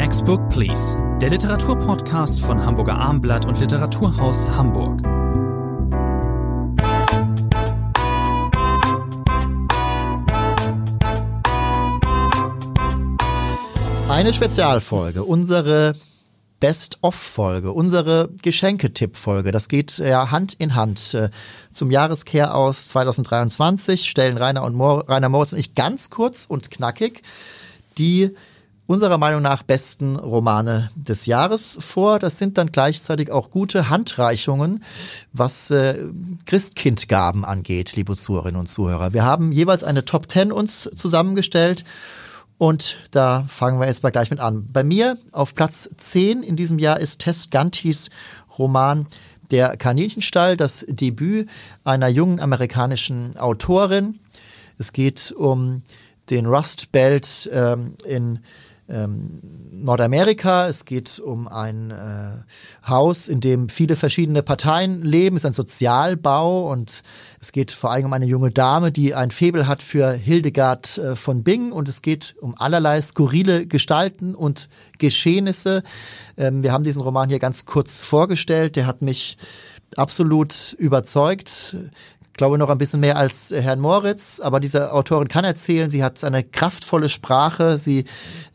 Next Book Please, der Literaturpodcast von Hamburger Armblatt und Literaturhaus Hamburg. Eine Spezialfolge, unsere Best-of-Folge, unsere Geschenketipp-Folge. Das geht ja Hand in Hand. Äh, zum Jahreskehr aus 2023 stellen Rainer und Mor Rainer Moritz und ich ganz kurz und knackig die unserer Meinung nach besten Romane des Jahres vor. Das sind dann gleichzeitig auch gute Handreichungen, was äh, Christkindgaben angeht, liebe Zuhörerinnen und Zuhörer. Wir haben jeweils eine Top 10 uns zusammengestellt und da fangen wir jetzt mal gleich mit an. Bei mir auf Platz 10 in diesem Jahr ist Tess Gantis Roman Der Kaninchenstall, das Debüt einer jungen amerikanischen Autorin. Es geht um den Rust Belt ähm, in ähm, Nordamerika. Es geht um ein äh, Haus, in dem viele verschiedene Parteien leben. Es ist ein Sozialbau und es geht vor allem um eine junge Dame, die ein Faible hat für Hildegard äh, von Bing und es geht um allerlei skurrile Gestalten und Geschehnisse. Ähm, wir haben diesen Roman hier ganz kurz vorgestellt. Der hat mich absolut überzeugt glaube noch ein bisschen mehr als Herrn Moritz, aber diese Autorin kann erzählen, sie hat eine kraftvolle Sprache, sie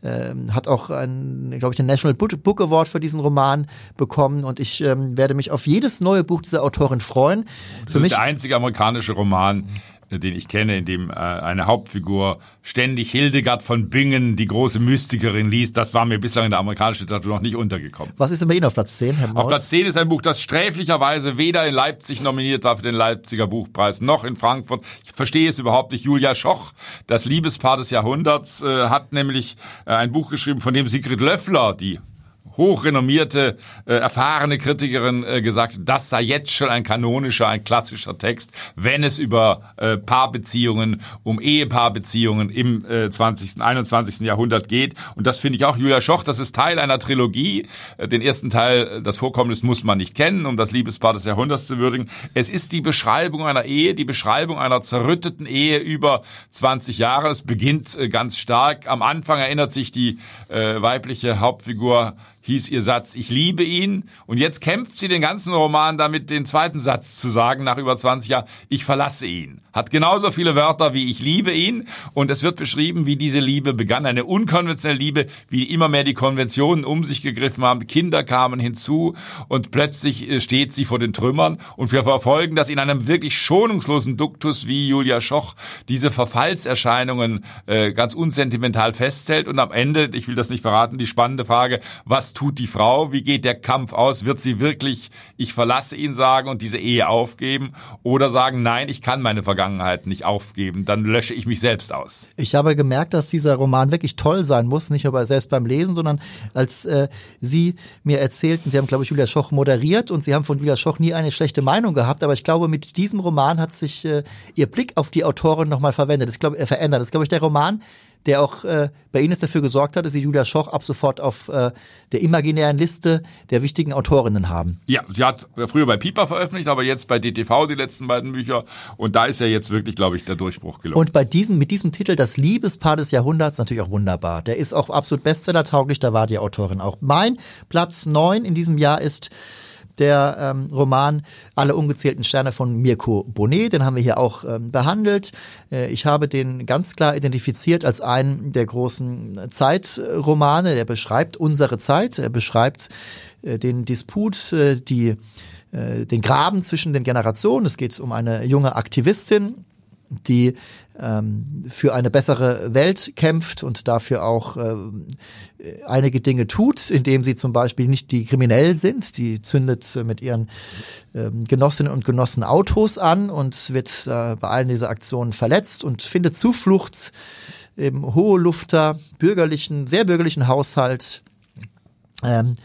ähm, hat auch ein, glaube ich, den National Book Award für diesen Roman bekommen und ich ähm, werde mich auf jedes neue Buch dieser Autorin freuen. Das für ist mich der einzige amerikanische Roman, den ich kenne, in dem äh, eine Hauptfigur ständig Hildegard von Bingen, die große Mystikerin, liest. Das war mir bislang in der amerikanischen Literatur noch nicht untergekommen. Was ist denn bei Ihnen auf Platz 10, Herr Maus? Auf Platz 10 ist ein Buch, das sträflicherweise weder in Leipzig nominiert war für den Leipziger Buchpreis, noch in Frankfurt. Ich verstehe es überhaupt nicht. Julia Schoch, das Liebespaar des Jahrhunderts, äh, hat nämlich äh, ein Buch geschrieben, von dem Sigrid Löffler, die hochrenommierte, äh, erfahrene Kritikerin äh, gesagt, das sei jetzt schon ein kanonischer, ein klassischer Text, wenn es über äh, Paarbeziehungen, um Ehepaarbeziehungen im äh, 20., 21. Jahrhundert geht. Und das finde ich auch, Julia Schoch, das ist Teil einer Trilogie. Äh, den ersten Teil, äh, das Vorkommnis muss man nicht kennen, um das Liebespaar des Jahrhunderts zu würdigen. Es ist die Beschreibung einer Ehe, die Beschreibung einer zerrütteten Ehe über 20 Jahre. Es beginnt äh, ganz stark. Am Anfang erinnert sich die äh, weibliche Hauptfigur hieß ihr Satz, ich liebe ihn. Und jetzt kämpft sie den ganzen Roman damit, den zweiten Satz zu sagen, nach über 20 Jahren, ich verlasse ihn. Hat genauso viele Wörter wie ich liebe ihn. Und es wird beschrieben, wie diese Liebe begann. Eine unkonventionelle Liebe, wie immer mehr die Konventionen um sich gegriffen haben. Kinder kamen hinzu und plötzlich äh, steht sie vor den Trümmern. Und wir verfolgen das in einem wirklich schonungslosen Duktus, wie Julia Schoch diese Verfallserscheinungen äh, ganz unsentimental festhält. Und am Ende, ich will das nicht verraten, die spannende Frage, was tut die Frau? Wie geht der Kampf aus? Wird sie wirklich, ich verlasse ihn sagen und diese Ehe aufgeben? Oder sagen, nein, ich kann meine Vergangenheit nicht aufgeben, dann lösche ich mich selbst aus. Ich habe gemerkt, dass dieser Roman wirklich toll sein muss, nicht nur selbst beim Lesen, sondern als äh, Sie mir erzählten, Sie haben, glaube ich, Julia Schoch moderiert und Sie haben von Julia Schoch nie eine schlechte Meinung gehabt, aber ich glaube, mit diesem Roman hat sich äh, Ihr Blick auf die Autorin nochmal verwendet. Das, glaube, äh, verändert. Das ist, glaube ich, der Roman, der auch äh, bei Ihnen dafür gesorgt hat, dass Sie Julia Schoch ab sofort auf äh, der imaginären Liste der wichtigen Autorinnen haben. Ja, sie hat früher bei Piper veröffentlicht, aber jetzt bei DTV die letzten beiden Bücher. Und da ist ja jetzt wirklich, glaube ich, der Durchbruch gelungen. Und bei diesem, mit diesem Titel, das Liebespaar des Jahrhunderts, natürlich auch wunderbar. Der ist auch absolut Bestseller-tauglich, da war die Autorin auch. Mein Platz neun in diesem Jahr ist der ähm, Roman Alle ungezählten Sterne von Mirko Bonet, den haben wir hier auch ähm, behandelt. Äh, ich habe den ganz klar identifiziert als einen der großen Zeitromane. Der beschreibt unsere Zeit, er beschreibt äh, den Disput, äh, die äh, den Graben zwischen den Generationen. Es geht um eine junge Aktivistin, die ähm, für eine bessere Welt kämpft und dafür auch äh, einige Dinge tut, indem sie zum Beispiel nicht die kriminell sind, die zündet mit ihren ähm, Genossinnen und Genossen Autos an und wird äh, bei allen dieser Aktionen verletzt und findet Zuflucht im Hohelufter, bürgerlichen, sehr bürgerlichen Haushalt ähm,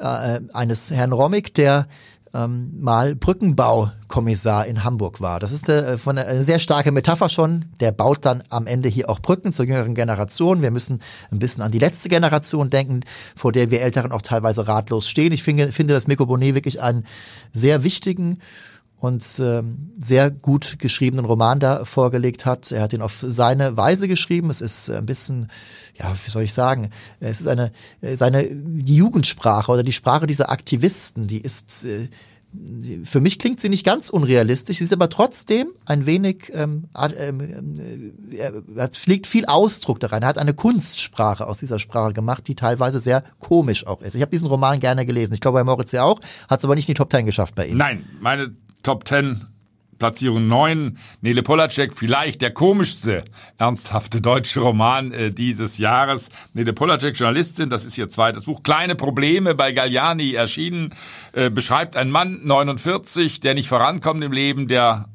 äh, eines Herrn Rommig, der ähm, mal Brückenbaukommissar in Hamburg war. Das ist äh, von eine sehr starke Metapher schon. Der baut dann am Ende hier auch Brücken zur jüngeren Generation. Wir müssen ein bisschen an die letzte Generation denken, vor der wir Älteren auch teilweise ratlos stehen. Ich finde, finde dass Mirko Bonet wirklich einen sehr wichtigen und ähm, sehr gut geschriebenen Roman da vorgelegt hat. Er hat ihn auf seine Weise geschrieben. Es ist ein bisschen, ja, wie soll ich sagen, es ist eine, seine, die Jugendsprache oder die Sprache dieser Aktivisten, die ist, äh, für mich klingt sie nicht ganz unrealistisch, sie ist aber trotzdem ein wenig, ähm, ähm, äh, er fliegt viel Ausdruck da rein. Er hat eine Kunstsprache aus dieser Sprache gemacht, die teilweise sehr komisch auch ist. Ich habe diesen Roman gerne gelesen. Ich glaube bei Moritz ja auch, hat es aber nicht in die Top Ten geschafft bei ihm. Nein, meine Top Ten Platzierung 9, Nele Polacek, vielleicht der komischste ernsthafte deutsche Roman äh, dieses Jahres. Nele Polacek, Journalistin, das ist ihr zweites Buch. Kleine Probleme bei Galliani erschienen, äh, beschreibt einen Mann, 49, der nicht vorankommt im Leben, der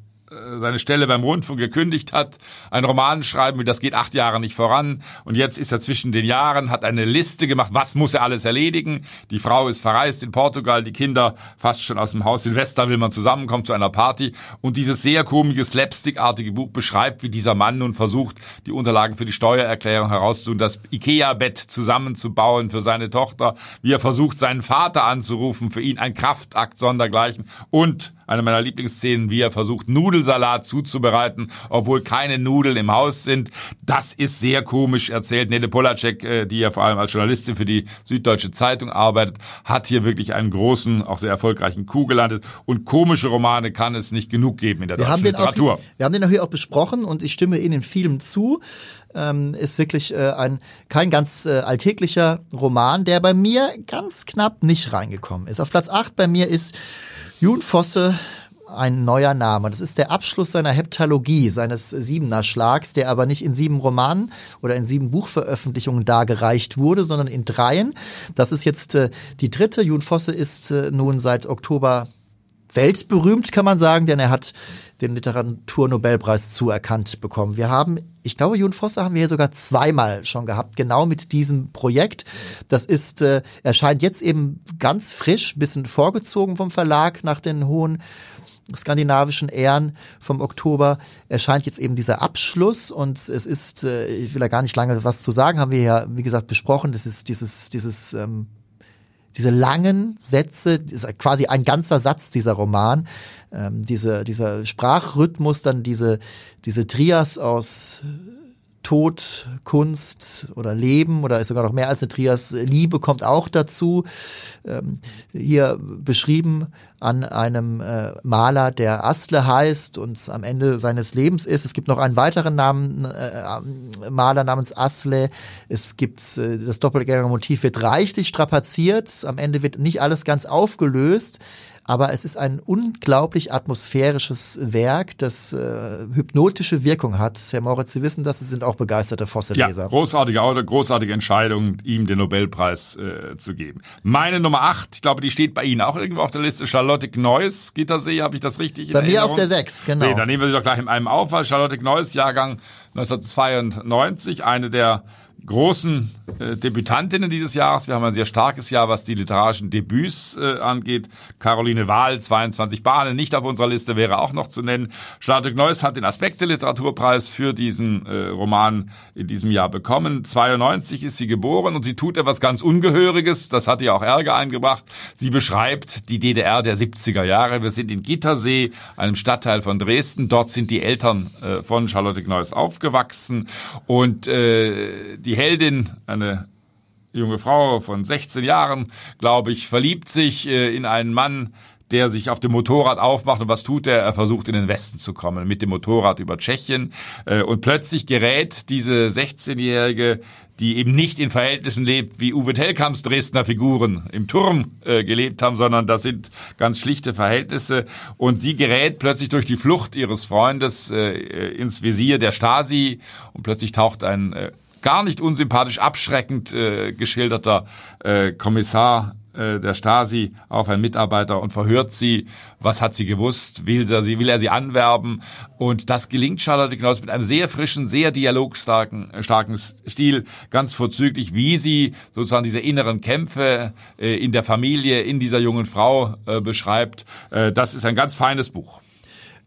seine Stelle beim Rundfunk gekündigt hat, einen Roman schreiben will, das geht acht Jahre nicht voran und jetzt ist er zwischen den Jahren, hat eine Liste gemacht, was muss er alles erledigen. Die Frau ist verreist in Portugal, die Kinder fast schon aus dem Haus. Silvester will man zusammenkommen zu einer Party und dieses sehr komische, slapstickartige Buch beschreibt, wie dieser Mann nun versucht, die Unterlagen für die Steuererklärung herauszutun, das Ikea-Bett zusammenzubauen für seine Tochter, wie er versucht, seinen Vater anzurufen, für ihn ein Kraftakt sondergleichen und eine meiner Lieblingsszenen, wie er versucht, Nudelsalat zuzubereiten, obwohl keine Nudeln im Haus sind. Das ist sehr komisch erzählt. Nele Polacek, äh, die ja vor allem als Journalistin für die Süddeutsche Zeitung arbeitet, hat hier wirklich einen großen, auch sehr erfolgreichen Coup gelandet. Und komische Romane kann es nicht genug geben in der wir deutschen Literatur. Auch, wir haben den auch hier auch besprochen und ich stimme Ihnen in vielem zu. Ähm, ist wirklich äh, ein kein ganz äh, alltäglicher Roman, der bei mir ganz knapp nicht reingekommen ist. Auf Platz 8 bei mir ist Jun Fosse, ein neuer Name. Das ist der Abschluss seiner Heptalogie, seines Siebener Schlags, der aber nicht in sieben Romanen oder in sieben Buchveröffentlichungen dargereicht wurde, sondern in dreien. Das ist jetzt äh, die dritte. Jun Fosse ist äh, nun seit Oktober weltberühmt, kann man sagen, denn er hat den Literaturnobelpreis zuerkannt bekommen. Wir haben, ich glaube, Jun Fosse haben wir hier sogar zweimal schon gehabt, genau mit diesem Projekt. Das ist, äh, erscheint jetzt eben ganz frisch, bisschen vorgezogen vom Verlag nach den hohen skandinavischen Ehren vom Oktober erscheint jetzt eben dieser Abschluss und es ist, äh, ich will da gar nicht lange was zu sagen, haben wir ja, wie gesagt, besprochen, das ist dieses, dieses ähm, diese langen Sätze, quasi ein ganzer Satz dieser Roman, ähm, diese, dieser Sprachrhythmus, dann diese, diese Trias aus Tod, Kunst oder Leben oder ist sogar noch mehr als eine Trias. Liebe kommt auch dazu. Ähm, hier beschrieben an einem äh, Maler, der Astle heißt und am Ende seines Lebens ist. Es gibt noch einen weiteren Namen, äh, Maler namens Asle. Es gibt äh, das Doppelgänger-Motiv wird reichlich strapaziert. Am Ende wird nicht alles ganz aufgelöst aber es ist ein unglaublich atmosphärisches Werk, das äh, hypnotische Wirkung hat. Herr Moritz, Sie wissen das, Sie sind auch begeisterte Fosse-Leser. Ja, großartige großartige Entscheidung, ihm den Nobelpreis äh, zu geben. Meine Nummer acht, ich glaube, die steht bei Ihnen auch irgendwo auf der Liste, Charlotte Gneuss, Gittersee, habe ich das richtig Bei mir auf der sechs, genau. Nee, dann nehmen wir sie doch gleich in einem auf, weil Charlotte Gneuss, Jahrgang 1992, eine der großen äh, Debütantinnen dieses Jahres. Wir haben ein sehr starkes Jahr, was die literarischen Debüts äh, angeht. Caroline Wahl, 22 Bahnen, nicht auf unserer Liste, wäre auch noch zu nennen. Charlotte Gneuss hat den Aspekte-Literaturpreis für diesen äh, Roman in diesem Jahr bekommen. 92 ist sie geboren und sie tut etwas ganz Ungehöriges. Das hat ihr auch Ärger eingebracht. Sie beschreibt die DDR der 70er Jahre. Wir sind in Gittersee, einem Stadtteil von Dresden. Dort sind die Eltern äh, von Charlotte Gneuss aufgewachsen und äh, die Heldin, eine junge Frau von 16 Jahren, glaube ich, verliebt sich äh, in einen Mann, der sich auf dem Motorrad aufmacht. Und was tut er? Er versucht in den Westen zu kommen mit dem Motorrad über Tschechien. Äh, und plötzlich gerät diese 16-jährige, die eben nicht in Verhältnissen lebt, wie Uwe Tellkamps Dresdner Figuren im Turm äh, gelebt haben, sondern das sind ganz schlichte Verhältnisse. Und sie gerät plötzlich durch die Flucht ihres Freundes ins Visier der Stasi. Und plötzlich taucht ein gar nicht unsympathisch abschreckend äh, geschilderter äh, Kommissar äh, der Stasi auf einen Mitarbeiter und verhört sie. Was hat sie gewusst? Will er sie, will er sie anwerben? Und das gelingt Charlotte Knauss mit einem sehr frischen, sehr dialogstarken äh, starken Stil, ganz vorzüglich, wie sie sozusagen diese inneren Kämpfe äh, in der Familie, in dieser jungen Frau äh, beschreibt. Äh, das ist ein ganz feines Buch.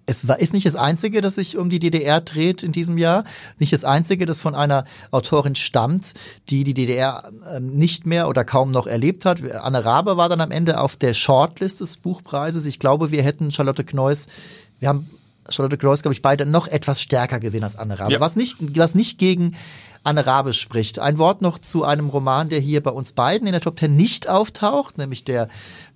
Es war, ist nicht das einzige, das sich um die DDR dreht in diesem Jahr. Nicht das einzige, das von einer Autorin stammt, die die DDR ähm, nicht mehr oder kaum noch erlebt hat. Anne Rabe war dann am Ende auf der Shortlist des Buchpreises. Ich glaube, wir hätten Charlotte Kneuss, wir haben Charlotte Kneuss, glaube ich, beide noch etwas stärker gesehen als Anne Rabe. Ja. Was nicht, was nicht gegen Anne Rabe spricht. Ein Wort noch zu einem Roman, der hier bei uns beiden in der Top Ten nicht auftaucht, nämlich der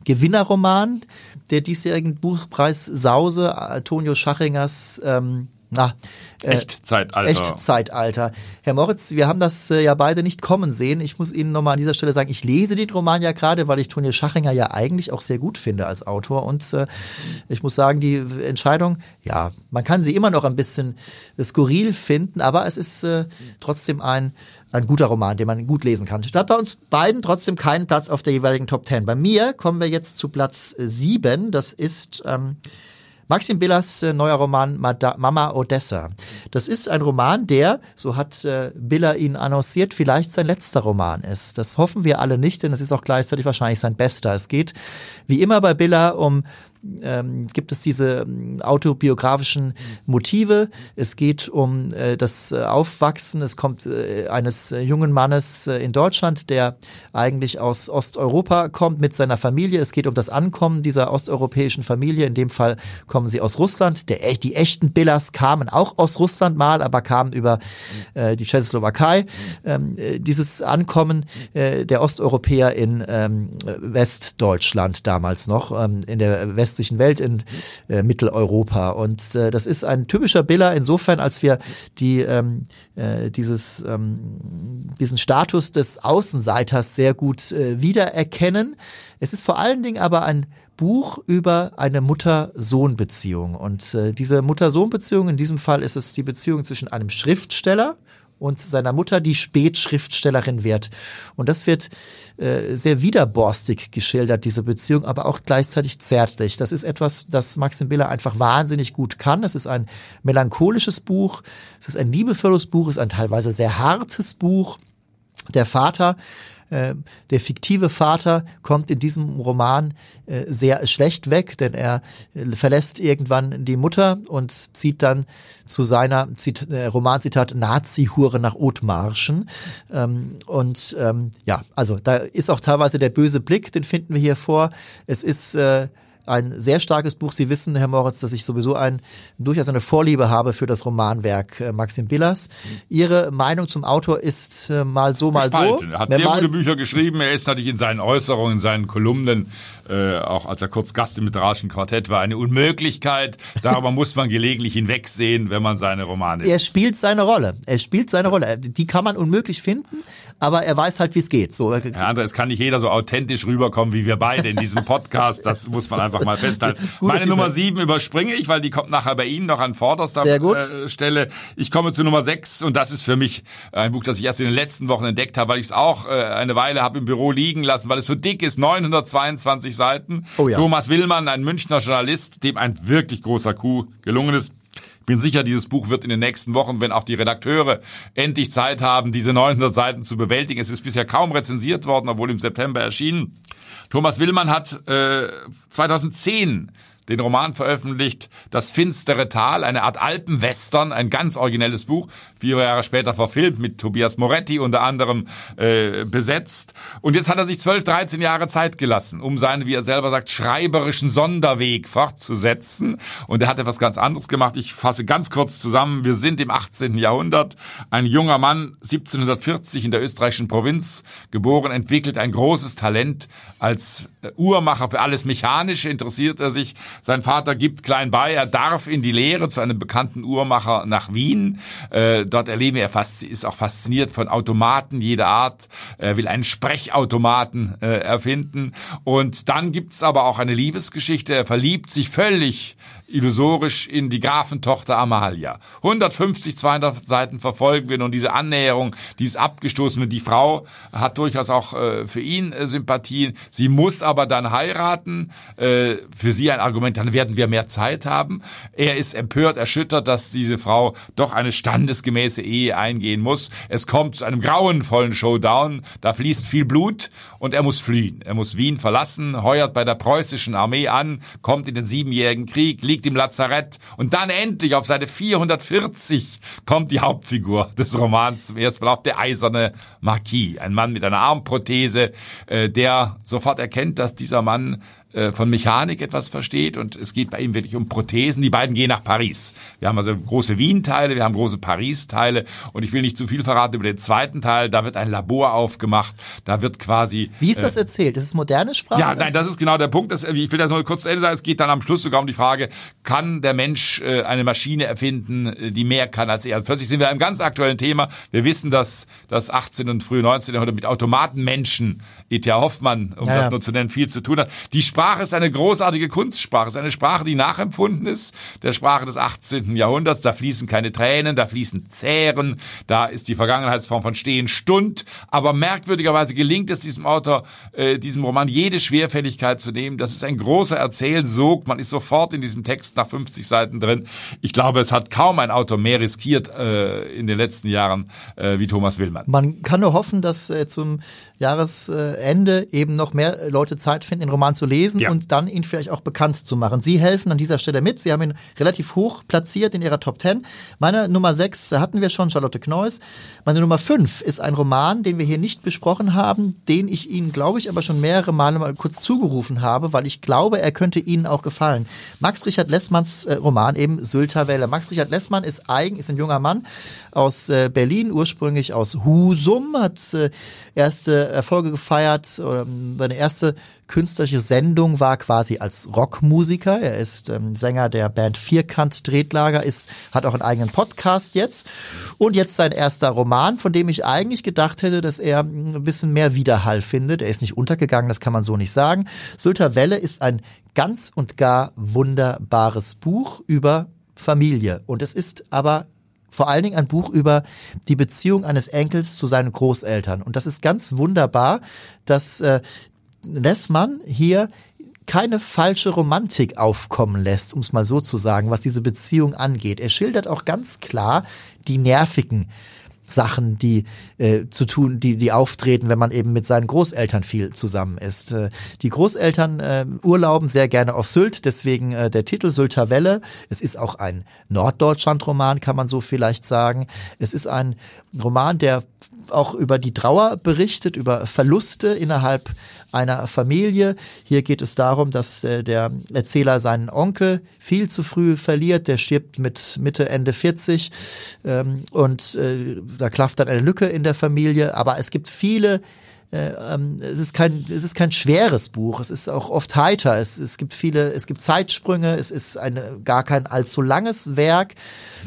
Gewinnerroman der diesjährigen Buchpreis Sause, Antonio Schachingers ähm, na, äh, Echtzeitalter. Echtzeitalter. Herr Moritz, wir haben das äh, ja beide nicht kommen sehen. Ich muss Ihnen nochmal an dieser Stelle sagen, ich lese den Roman ja gerade, weil ich Tonio Schachinger ja eigentlich auch sehr gut finde als Autor. Und äh, ich muss sagen, die Entscheidung, ja, man kann sie immer noch ein bisschen skurril finden, aber es ist äh, trotzdem ein ein guter Roman, den man gut lesen kann. Statt bei uns beiden trotzdem keinen Platz auf der jeweiligen Top Ten. Bei mir kommen wir jetzt zu Platz sieben. Das ist ähm, Maxim Billers äh, neuer Roman Mama Odessa. Das ist ein Roman, der, so hat äh, Biller ihn annonciert, vielleicht sein letzter Roman ist. Das hoffen wir alle nicht, denn es ist auch gleichzeitig wahrscheinlich sein bester. Es geht wie immer bei Biller um ähm, gibt es diese ähm, autobiografischen Motive. Es geht um äh, das äh, Aufwachsen. Es kommt äh, eines äh, jungen Mannes äh, in Deutschland, der eigentlich aus Osteuropa kommt mit seiner Familie. Es geht um das Ankommen dieser osteuropäischen Familie. In dem Fall kommen sie aus Russland. Der, die echten Billas kamen auch aus Russland mal, aber kamen über äh, die Tschechoslowakei. Ähm, äh, dieses Ankommen äh, der Osteuropäer in ähm, Westdeutschland damals noch, ähm, in der West westlichen Welt in äh, Mitteleuropa. Und äh, das ist ein typischer Biller insofern, als wir die ähm, äh, dieses ähm, diesen Status des Außenseiters sehr gut äh, wiedererkennen. Es ist vor allen Dingen aber ein Buch über eine Mutter-Sohn-Beziehung. Und äh, diese Mutter-Sohn-Beziehung, in diesem Fall ist es die Beziehung zwischen einem Schriftsteller und seiner Mutter, die Spätschriftstellerin wird. Und das wird äh, sehr widerborstig geschildert, diese Beziehung, aber auch gleichzeitig zärtlich. Das ist etwas, das Maxim Biller einfach wahnsinnig gut kann. Es ist ein melancholisches Buch, es ist ein liebevolles Buch, es ist ein teilweise sehr hartes Buch. Der Vater äh, der fiktive Vater kommt in diesem Roman äh, sehr schlecht weg, denn er äh, verlässt irgendwann die Mutter und zieht dann zu seiner Zit äh, Romanzitat Nazi-Hure nach Othmarschen. Ähm, und ähm, ja, also da ist auch teilweise der böse Blick, den finden wir hier vor. Es ist äh, ein sehr starkes Buch. Sie wissen, Herr Moritz, dass ich sowieso ein, durchaus eine Vorliebe habe für das Romanwerk äh, Maxim Billers. Ihre Meinung zum Autor ist äh, mal so, mal Gespalten. so. Er hat sehr gute Bücher geschrieben. Er ist natürlich in seinen Äußerungen, in seinen Kolumnen, äh, auch als er kurz Gast im literarischen Quartett war, eine Unmöglichkeit. Darüber muss man gelegentlich hinwegsehen, wenn man seine Romane Er spielt seine Rolle. Er spielt seine Rolle. Die kann man unmöglich finden, aber er weiß halt, wie es geht. So. Herr André, es kann nicht jeder so authentisch rüberkommen wie wir beide in diesem Podcast. Das muss man einfach mal festhalten. Gut, Meine Nummer sieben überspringe ich, weil die kommt nachher bei Ihnen noch an vorderster äh, Stelle. Ich komme zu Nummer sechs und das ist für mich ein Buch, das ich erst in den letzten Wochen entdeckt habe, weil ich es auch äh, eine Weile habe im Büro liegen lassen, weil es so dick ist, 922 Seiten. Oh ja. Thomas Willmann, ein Münchner Journalist, dem ein wirklich großer Coup gelungen ist bin sicher, dieses Buch wird in den nächsten Wochen, wenn auch die Redakteure endlich Zeit haben, diese 900 Seiten zu bewältigen. Es ist bisher kaum rezensiert worden, obwohl im September erschienen. Thomas Willmann hat äh, 2010 den Roman veröffentlicht, Das finstere Tal, eine Art Alpenwestern, ein ganz originelles Buch, vier Jahre später verfilmt, mit Tobias Moretti unter anderem äh, besetzt. Und jetzt hat er sich zwölf, dreizehn Jahre Zeit gelassen, um seinen, wie er selber sagt, schreiberischen Sonderweg fortzusetzen. Und er hat etwas ganz anderes gemacht. Ich fasse ganz kurz zusammen. Wir sind im 18. Jahrhundert. Ein junger Mann, 1740 in der österreichischen Provinz geboren, entwickelt ein großes Talent als Uhrmacher für alles Mechanische, interessiert er sich sein Vater gibt klein bei, er darf in die Lehre zu einem bekannten Uhrmacher nach Wien. Äh, dort erleben er fast, ist auch fasziniert von Automaten jeder Art. Er will einen Sprechautomaten äh, erfinden. Und dann gibt's aber auch eine Liebesgeschichte. Er verliebt sich völlig illusorisch in die Grafentochter Amalia. 150, 200 Seiten verfolgen wir nun diese Annäherung, dieses Abgestoßene. Die Frau hat durchaus auch äh, für ihn äh, Sympathien. Sie muss aber dann heiraten. Äh, für sie ein Argument, dann werden wir mehr Zeit haben. Er ist empört, erschüttert, dass diese Frau doch eine standesgemäße Ehe eingehen muss. Es kommt zu einem grauenvollen Showdown. Da fließt viel Blut und er muss fliehen. Er muss Wien verlassen, heuert bei der preußischen Armee an, kommt in den siebenjährigen Krieg, liegt liegt im Lazarett. Und dann endlich auf Seite 440 kommt die Hauptfigur des Romans zum ersten Mal auf, der eiserne Marquis. Ein Mann mit einer Armprothese, äh, der sofort erkennt, dass dieser Mann von Mechanik etwas versteht und es geht bei ihm wirklich um Prothesen. Die beiden gehen nach Paris. Wir haben also große Wien-Teile, wir haben große Paris-Teile und ich will nicht zu viel verraten über den zweiten Teil. Da wird ein Labor aufgemacht, da wird quasi... Wie ist das äh, erzählt? Das ist moderne Sprache? Ja, nein, das ist genau der Punkt. Das, ich will das nur kurz zu Ende sagen. Es geht dann am Schluss sogar um die Frage, kann der Mensch äh, eine Maschine erfinden, äh, die mehr kann als er? Also plötzlich sind wir einem ganz aktuellen Thema. Wir wissen, dass das 18. und frühe 19. Jahrhundert mit Automatenmenschen, E.T.A. Hoffmann, um ja, das nur zu nennen, viel zu tun hat. Die Sprache ist eine großartige Kunstsprache, es ist eine Sprache, die nachempfunden ist, der Sprache des 18. Jahrhunderts. Da fließen keine Tränen, da fließen Zähren, da ist die Vergangenheitsform von Stehen Stund. Aber merkwürdigerweise gelingt es diesem Autor, äh, diesem Roman jede Schwerfälligkeit zu nehmen. Das ist ein großer Erzählsog. Man ist sofort in diesem Text nach 50 Seiten drin. Ich glaube, es hat kaum ein Autor mehr riskiert äh, in den letzten Jahren äh, wie Thomas Willmann. Man kann nur hoffen, dass äh, zum Jahresende eben noch mehr Leute Zeit finden, den Roman zu lesen ja. und dann ihn vielleicht auch bekannt zu machen. Sie helfen an dieser Stelle mit. Sie haben ihn relativ hoch platziert in ihrer Top 10. Meine Nummer 6 hatten wir schon, Charlotte Kneuss. Meine Nummer 5 ist ein Roman, den wir hier nicht besprochen haben, den ich Ihnen, glaube ich, aber schon mehrere Male mal kurz zugerufen habe, weil ich glaube, er könnte Ihnen auch gefallen. Max Richard Lessmanns äh, Roman eben Sylter Welle. Max Richard Lessmann ist eigen, ist ein junger Mann aus äh, Berlin, ursprünglich aus Husum, hat äh, erste Erfolge gefeiert, seine erste künstlerische Sendung war quasi als Rockmusiker. Er ist ähm, Sänger der Band Vierkant Tretlager, ist, hat auch einen eigenen Podcast jetzt. Und jetzt sein erster Roman, von dem ich eigentlich gedacht hätte, dass er ein bisschen mehr Widerhall findet. Er ist nicht untergegangen, das kann man so nicht sagen. Sylter Welle ist ein ganz und gar wunderbares Buch über Familie. Und es ist aber vor allen Dingen ein Buch über die Beziehung eines Enkels zu seinen Großeltern. Und das ist ganz wunderbar, dass äh, Lessmann hier keine falsche Romantik aufkommen lässt, um es mal so zu sagen, was diese Beziehung angeht. Er schildert auch ganz klar die nervigen Sachen, die äh, zu tun, die die auftreten, wenn man eben mit seinen Großeltern viel zusammen ist. Äh, die Großeltern äh, urlauben sehr gerne auf Sylt, deswegen äh, der Titel Sylter Welle. Es ist auch ein Norddeutschland-Roman, kann man so vielleicht sagen. Es ist ein Roman, der auch über die Trauer berichtet, über Verluste innerhalb einer Familie. Hier geht es darum, dass äh, der Erzähler seinen Onkel viel zu früh verliert. Der stirbt mit Mitte, Ende 40 ähm, und äh, da klafft dann eine Lücke in der Familie. Aber es gibt viele äh, ähm, es ist kein, es ist kein schweres Buch. Es ist auch oft heiter. Es, es gibt viele, es gibt Zeitsprünge. Es ist eine, gar kein allzu langes Werk.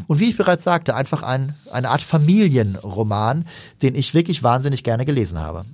Und wie ich bereits sagte, einfach ein, eine Art Familienroman, den ich wirklich wahnsinnig gerne gelesen habe.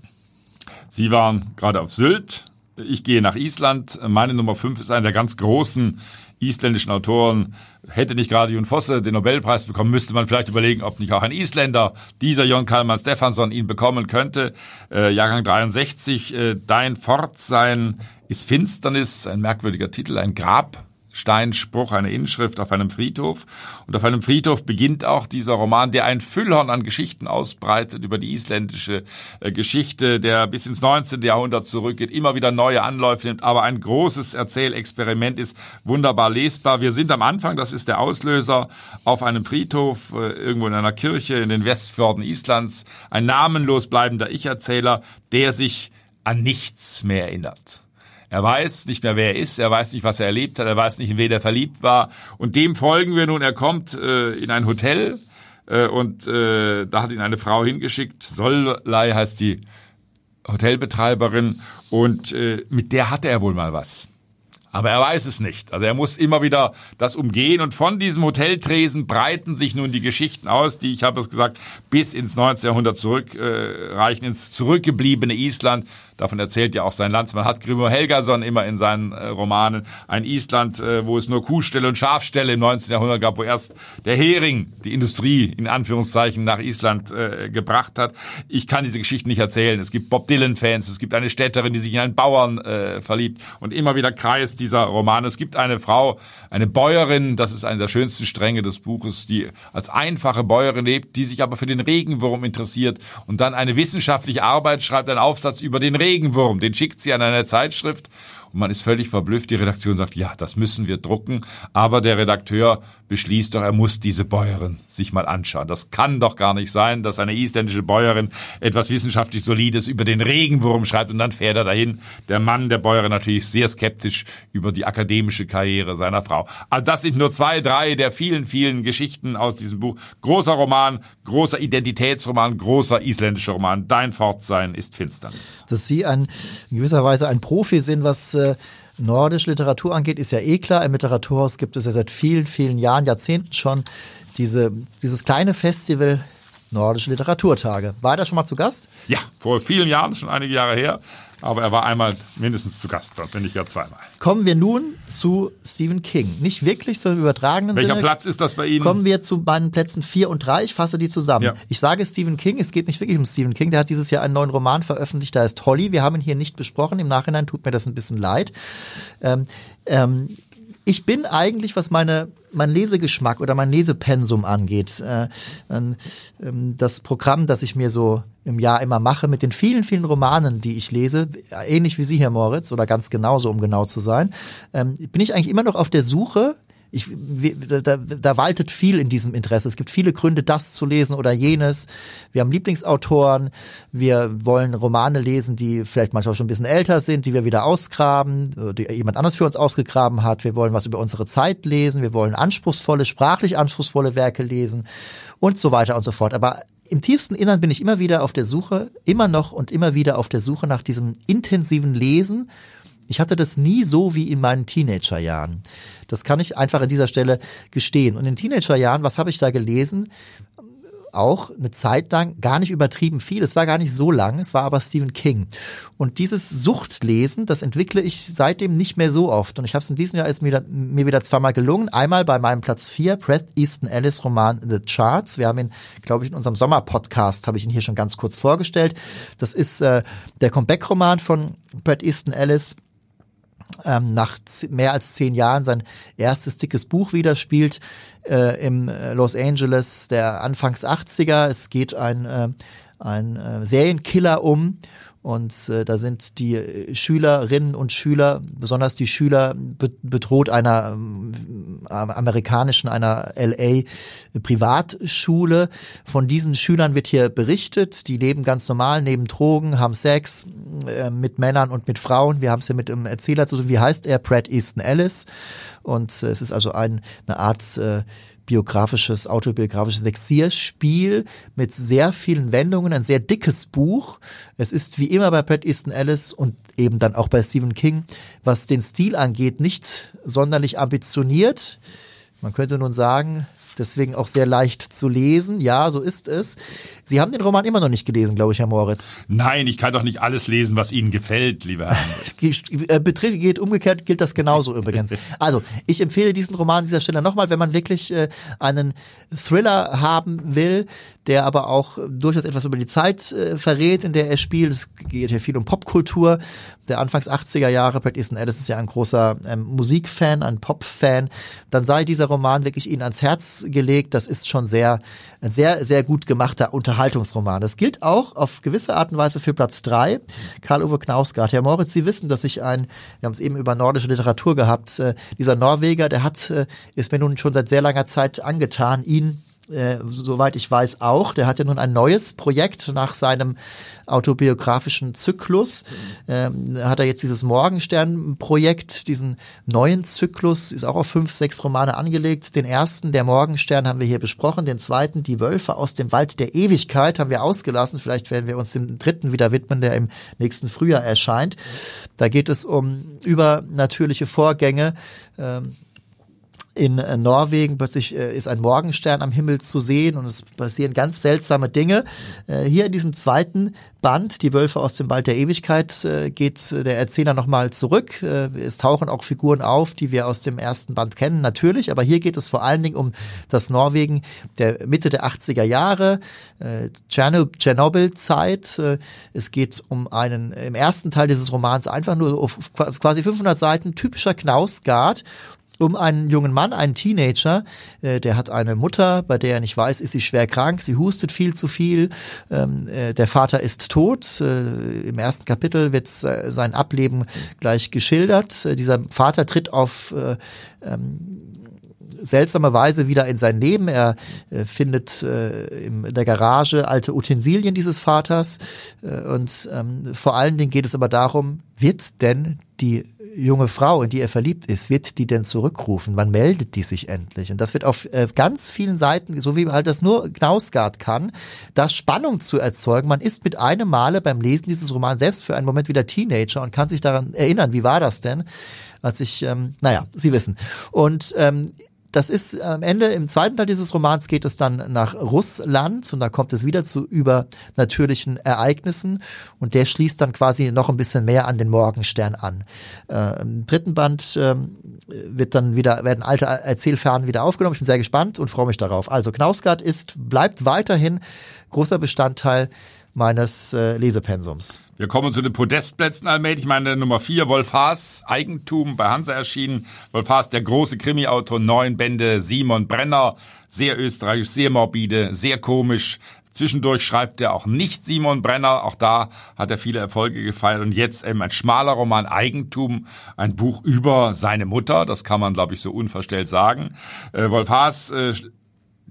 Sie waren gerade auf Sylt. Ich gehe nach Island. Meine Nummer 5 ist einer der ganz großen isländischen Autoren. Hätte nicht gerade Jon Fosse den Nobelpreis bekommen, müsste man vielleicht überlegen, ob nicht auch ein Isländer, dieser Jon Kalman Stefansson, ihn bekommen könnte. Äh, Jahrgang 63, äh, Dein Fortsein ist Finsternis, ein merkwürdiger Titel, ein Grab Steinspruch, eine Inschrift auf einem Friedhof. Und auf einem Friedhof beginnt auch dieser Roman, der ein Füllhorn an Geschichten ausbreitet über die isländische äh, Geschichte, der bis ins 19. Jahrhundert zurückgeht, immer wieder neue Anläufe nimmt, aber ein großes Erzählexperiment ist, wunderbar lesbar. Wir sind am Anfang, das ist der Auslöser, auf einem Friedhof, äh, irgendwo in einer Kirche in den Westfjorden Islands, ein namenlos bleibender Ich-Erzähler, der sich an nichts mehr erinnert. Er weiß nicht mehr, wer er ist, er weiß nicht, was er erlebt hat, er weiß nicht, in wen er verliebt war. Und dem folgen wir nun. Er kommt äh, in ein Hotel äh, und äh, da hat ihn eine Frau hingeschickt. Sollei heißt die Hotelbetreiberin und äh, mit der hatte er wohl mal was. Aber er weiß es nicht. Also er muss immer wieder das umgehen und von diesem Hoteltresen breiten sich nun die Geschichten aus, die, ich habe es gesagt, bis ins 19. Jahrhundert zurückreichen, äh, ins zurückgebliebene Island. Davon erzählt ja auch sein Landsmann, hat Grimur Helgason immer in seinen äh, Romanen. Ein Island, äh, wo es nur Kuhställe und Schafställe im 19. Jahrhundert gab, wo erst der Hering die Industrie in Anführungszeichen nach Island äh, gebracht hat. Ich kann diese Geschichten nicht erzählen. Es gibt Bob Dylan-Fans, es gibt eine Städterin, die sich in einen Bauern äh, verliebt und immer wieder kreist dieser Roman. Es gibt eine Frau, eine Bäuerin, das ist eine der schönsten Stränge des Buches, die als einfache Bäuerin lebt, die sich aber für den Regenwurm interessiert und dann eine wissenschaftliche Arbeit schreibt, einen Aufsatz über den Regenwurm. Den schickt sie an eine Zeitschrift und man ist völlig verblüfft. Die Redaktion sagt, ja, das müssen wir drucken, aber der Redakteur beschließt doch, er muss diese Bäuerin sich mal anschauen. Das kann doch gar nicht sein, dass eine isländische Bäuerin etwas wissenschaftlich Solides über den Regenwurm schreibt und dann fährt er dahin. Der Mann der Bäuerin natürlich sehr skeptisch über die akademische Karriere seiner Frau. Also das sind nur zwei, drei der vielen, vielen Geschichten aus diesem Buch. Großer Roman, großer Identitätsroman, großer isländischer Roman. Dein Fortsein ist Finsternis. Dass Sie ein, in gewisser Weise ein Profi sind, was äh, nordische Literatur angeht, ist ja eh klar. Im Literaturhaus gibt es ja seit vielen, vielen Jahren, Jahrzehnten schon diese, dieses kleine Festival Nordische Literaturtage. War er da schon mal zu Gast? Ja, vor vielen Jahren, schon einige Jahre her. Aber er war einmal mindestens zu Gast dort, wenn nicht gar zweimal. Kommen wir nun zu Stephen King. Nicht wirklich, sondern im übertragenen Welcher Sinne. Platz ist das bei Ihnen? Kommen wir zu meinen Plätzen vier und drei. Ich fasse die zusammen. Ja. Ich sage Stephen King, es geht nicht wirklich um Stephen King. Der hat dieses Jahr einen neuen Roman veröffentlicht, der heißt Holly. Wir haben ihn hier nicht besprochen. Im Nachhinein tut mir das ein bisschen leid. Ähm, ähm, ich bin eigentlich, was meine, mein Lesegeschmack oder mein Lesepensum angeht, äh, ähm, das Programm, das ich mir so im Jahr immer mache, mit den vielen, vielen Romanen, die ich lese, ähnlich wie Sie, Herr Moritz, oder ganz genauso, um genau zu sein, ähm, bin ich eigentlich immer noch auf der Suche ich, da, da waltet viel in diesem Interesse. Es gibt viele Gründe, das zu lesen oder jenes. Wir haben Lieblingsautoren. Wir wollen Romane lesen, die vielleicht manchmal schon ein bisschen älter sind, die wir wieder ausgraben, die jemand anders für uns ausgegraben hat. Wir wollen was über unsere Zeit lesen. Wir wollen anspruchsvolle, sprachlich anspruchsvolle Werke lesen und so weiter und so fort. Aber im tiefsten Innern bin ich immer wieder auf der Suche, immer noch und immer wieder auf der Suche nach diesem intensiven Lesen ich hatte das nie so wie in meinen Teenagerjahren. Das kann ich einfach an dieser Stelle gestehen. Und in Teenagerjahren, was habe ich da gelesen? auch eine Zeit lang gar nicht übertrieben viel. Es war gar nicht so lang, es war aber Stephen King. Und dieses Suchtlesen, das entwickle ich seitdem nicht mehr so oft. Und ich habe es in diesem Jahr ist mir, wieder, mir wieder zweimal gelungen. Einmal bei meinem Platz 4, Brett Easton Ellis Roman The Charts. Wir haben ihn, glaube ich, in unserem Sommerpodcast, habe ich ihn hier schon ganz kurz vorgestellt. Das ist äh, der Comeback-Roman von Brett Easton Ellis ähm, nach mehr als zehn Jahren sein erstes dickes Buch wieder spielt äh, im äh, Los Angeles der Anfangs 80er. Es geht ein, äh, ein äh, Serienkiller um und äh, da sind die äh, Schülerinnen und Schüler, besonders die Schüler, be bedroht einer ähm, amerikanischen, einer LA Privatschule. Von diesen Schülern wird hier berichtet. Die leben ganz normal, nehmen Drogen, haben Sex äh, mit Männern und mit Frauen. Wir haben es hier mit einem Erzähler zu tun. Wie heißt er? Pratt Easton Ellis. Und äh, es ist also ein, eine Art äh, biografisches, autobiografisches Vexierspiel mit sehr vielen Wendungen, ein sehr dickes Buch. Es ist wie immer bei Pat Easton Ellis und eben dann auch bei Stephen King, was den Stil angeht, nicht sonderlich ambitioniert. Man könnte nun sagen, deswegen auch sehr leicht zu lesen. Ja, so ist es. Sie haben den Roman immer noch nicht gelesen, glaube ich, Herr Moritz. Nein, ich kann doch nicht alles lesen, was Ihnen gefällt, lieber Herr. Äh, Betrieb geht umgekehrt, gilt das genauso übrigens. Also, ich empfehle diesen Roman an dieser Stelle nochmal, wenn man wirklich äh, einen Thriller haben will, der aber auch durchaus etwas über die Zeit äh, verrät, in der er spielt. Es geht hier viel um Popkultur. Der Anfangs 80er Jahre, Brad Easton Ellis ist ja ein großer ähm, Musikfan, ein Popfan. Dann sei dieser Roman wirklich Ihnen ans Herz gelegt. Das ist schon sehr, ein sehr, sehr gut gemachter Unterhaltungsroman. Das gilt auch auf gewisse Art und Weise für Platz drei. Karl-Uwe Knausgard. Herr Moritz, Sie wissen, dass ich ein, wir haben es eben über nordische Literatur gehabt, äh, dieser Norweger, der hat, äh, ist mir nun schon seit sehr langer Zeit angetan, ihn äh, soweit ich weiß, auch. Der hat ja nun ein neues Projekt nach seinem autobiografischen Zyklus. Ähm, hat er jetzt dieses Morgenstern-Projekt, diesen neuen Zyklus, ist auch auf fünf, sechs Romane angelegt. Den ersten, der Morgenstern, haben wir hier besprochen. Den zweiten, die Wölfe aus dem Wald der Ewigkeit, haben wir ausgelassen. Vielleicht werden wir uns dem dritten wieder widmen, der im nächsten Frühjahr erscheint. Da geht es um übernatürliche Vorgänge. Ähm, in äh, Norwegen plötzlich äh, ist ein Morgenstern am Himmel zu sehen und es passieren ganz seltsame Dinge. Äh, hier in diesem zweiten Band, Die Wölfe aus dem Wald der Ewigkeit, geht der Erzähler nochmal zurück. Es tauchen auch Figuren auf, die wir aus dem ersten Band kennen, natürlich, aber hier geht es vor allen Dingen um das Norwegen der Mitte der 80er Jahre, Tschernobyl-Zeit. Es geht um einen, im ersten Teil dieses Romans einfach nur auf quasi 500 Seiten typischer Knausgard um einen jungen Mann, einen Teenager, äh, der hat eine Mutter, bei der er nicht weiß, ist sie schwer krank, sie hustet viel zu viel, ähm, äh, der Vater ist tot. Äh, Im ersten Kapitel wird äh, sein Ableben gleich geschildert. Äh, dieser Vater tritt auf äh, ähm, seltsame Weise wieder in sein Leben. Er äh, findet äh, in der Garage alte Utensilien dieses Vaters. Äh, und ähm, vor allen Dingen geht es aber darum, wird denn die junge Frau, in die er verliebt ist, wird die denn zurückrufen? Wann meldet die sich endlich? Und das wird auf äh, ganz vielen Seiten, so wie halt das nur Knausgard kann, da Spannung zu erzeugen. Man ist mit einem Male beim Lesen dieses Romans selbst für einen Moment wieder Teenager und kann sich daran erinnern, wie war das denn? als ich, ähm, naja, Sie wissen. Und ähm, das ist am Ende, im zweiten Teil dieses Romans geht es dann nach Russland und da kommt es wieder zu übernatürlichen Ereignissen und der schließt dann quasi noch ein bisschen mehr an den Morgenstern an. Äh, Im dritten Band äh, wird dann wieder, werden alte Erzählfernen wieder aufgenommen. Ich bin sehr gespannt und freue mich darauf. Also Knausgard ist, bleibt weiterhin großer Bestandteil meines äh, Lesepensums. Wir kommen zu den Podestplätzen allmählich. Meine Nummer vier, Wolf Haas, Eigentum bei Hansa erschienen. Wolf Haas, der große Krimi-Autor, neun Bände, Simon Brenner, sehr österreichisch, sehr morbide, sehr komisch. Zwischendurch schreibt er auch nicht Simon Brenner, auch da hat er viele Erfolge gefeiert und jetzt eben ein schmaler Roman Eigentum, ein Buch über seine Mutter, das kann man glaube ich so unverstellt sagen. Äh, Wolf Haas äh,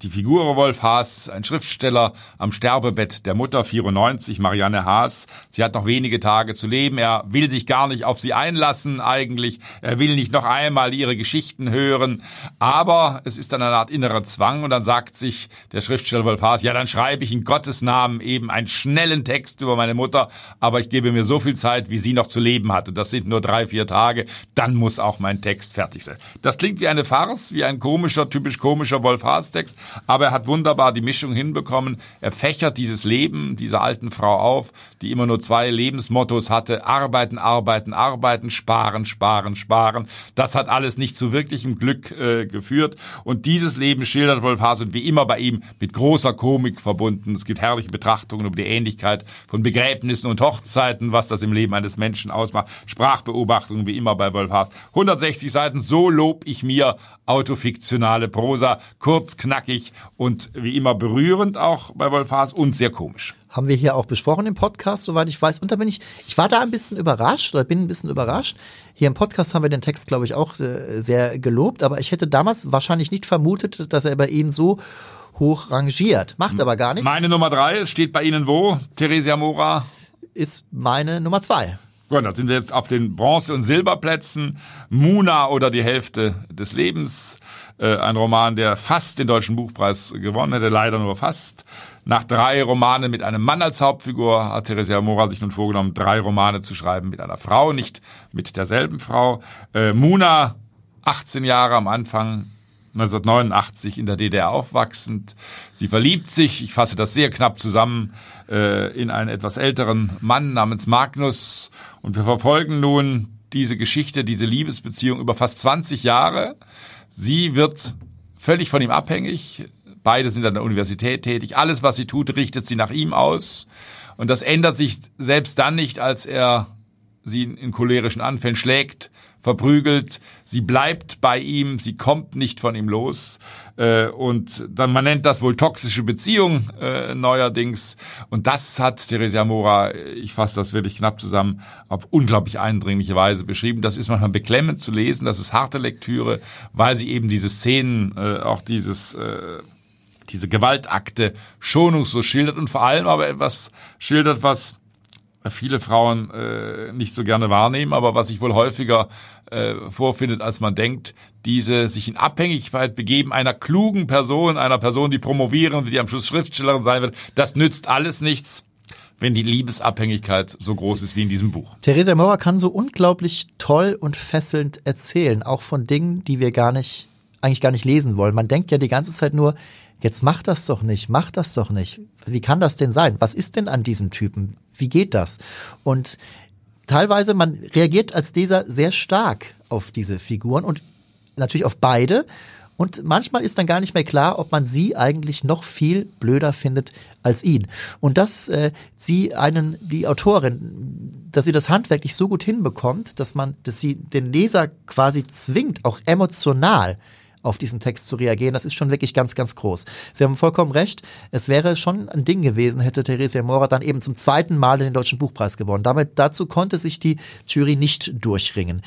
die Figur Wolf Haas, ein Schriftsteller am Sterbebett der Mutter 94, Marianne Haas. Sie hat noch wenige Tage zu leben. Er will sich gar nicht auf sie einlassen eigentlich. Er will nicht noch einmal ihre Geschichten hören. Aber es ist dann eine Art innerer Zwang und dann sagt sich der Schriftsteller Wolf Haas, ja, dann schreibe ich in Gottes Namen eben einen schnellen Text über meine Mutter, aber ich gebe mir so viel Zeit, wie sie noch zu leben hat. Und das sind nur drei, vier Tage. Dann muss auch mein Text fertig sein. Das klingt wie eine Farce, wie ein komischer, typisch komischer Wolf Haas Text. Aber er hat wunderbar die Mischung hinbekommen. Er fächert dieses Leben dieser alten Frau auf, die immer nur zwei Lebensmottos hatte. Arbeiten, arbeiten, arbeiten, sparen, sparen, sparen. Das hat alles nicht zu wirklichem Glück äh, geführt. Und dieses Leben schildert Wolf Haas und wie immer bei ihm mit großer Komik verbunden. Es gibt herrliche Betrachtungen über die Ähnlichkeit von Begräbnissen und Hochzeiten, was das im Leben eines Menschen ausmacht. Sprachbeobachtungen wie immer bei Wolf Haas. 160 Seiten, so lob ich mir autofiktionale Prosa, kurz, knackig und wie immer berührend auch bei Wolf Haas und sehr komisch. Haben wir hier auch besprochen im Podcast, soweit ich weiß. Und da bin ich, ich war da ein bisschen überrascht oder bin ein bisschen überrascht. Hier im Podcast haben wir den Text, glaube ich, auch äh, sehr gelobt, aber ich hätte damals wahrscheinlich nicht vermutet, dass er bei Ihnen so hoch rangiert. Macht aber gar nichts. Meine Nummer drei steht bei Ihnen wo? Theresia Mora? Ist meine Nummer zwei. Gut, da sind wir jetzt auf den Bronze- und Silberplätzen. Muna oder die Hälfte des Lebens. Äh, ein Roman, der fast den Deutschen Buchpreis gewonnen hätte, leider nur fast. Nach drei Romanen mit einem Mann als Hauptfigur hat Theresia Mora sich nun vorgenommen, drei Romane zu schreiben mit einer Frau, nicht mit derselben Frau. Äh, Muna, 18 Jahre am Anfang, 1989 in der DDR aufwachsend. Sie verliebt sich, ich fasse das sehr knapp zusammen, äh, in einen etwas älteren Mann namens Magnus. Und wir verfolgen nun diese Geschichte, diese Liebesbeziehung über fast 20 Jahre. Sie wird völlig von ihm abhängig. Beide sind an der Universität tätig. Alles, was sie tut, richtet sie nach ihm aus. Und das ändert sich selbst dann nicht, als er sie in cholerischen Anfällen schlägt, verprügelt. Sie bleibt bei ihm, sie kommt nicht von ihm los. Äh, und dann, man nennt das wohl toxische Beziehung äh, neuerdings. Und das hat Theresia Mora, ich fasse das wirklich knapp zusammen, auf unglaublich eindringliche Weise beschrieben. Das ist manchmal beklemmend zu lesen, das ist harte Lektüre, weil sie eben diese Szenen, äh, auch dieses äh, diese Gewaltakte schonungslos schildert und vor allem aber etwas schildert, was viele Frauen äh, nicht so gerne wahrnehmen, aber was sich wohl häufiger äh, vorfindet, als man denkt, diese sich in Abhängigkeit begeben einer klugen Person, einer Person, die promovieren die am Schluss Schriftstellerin sein wird, das nützt alles nichts wenn die Liebesabhängigkeit so groß ist wie in diesem Buch. Theresa Mauer kann so unglaublich toll und fesselnd erzählen, auch von Dingen, die wir gar nicht, eigentlich gar nicht lesen wollen. Man denkt ja die ganze Zeit nur, jetzt mach das doch nicht, mach das doch nicht. Wie kann das denn sein? Was ist denn an diesem Typen? Wie geht das? Und teilweise, man reagiert als Leser sehr stark auf diese Figuren und natürlich auf beide. Und manchmal ist dann gar nicht mehr klar, ob man sie eigentlich noch viel blöder findet als ihn. Und dass äh, sie einen, die Autorin, dass sie das handwerklich so gut hinbekommt, dass man, dass sie den Leser quasi zwingt, auch emotional auf diesen Text zu reagieren, das ist schon wirklich ganz, ganz groß. Sie haben vollkommen recht. Es wäre schon ein Ding gewesen, hätte Theresia Mora dann eben zum zweiten Mal den Deutschen Buchpreis gewonnen. Damit, dazu konnte sich die Jury nicht durchringen.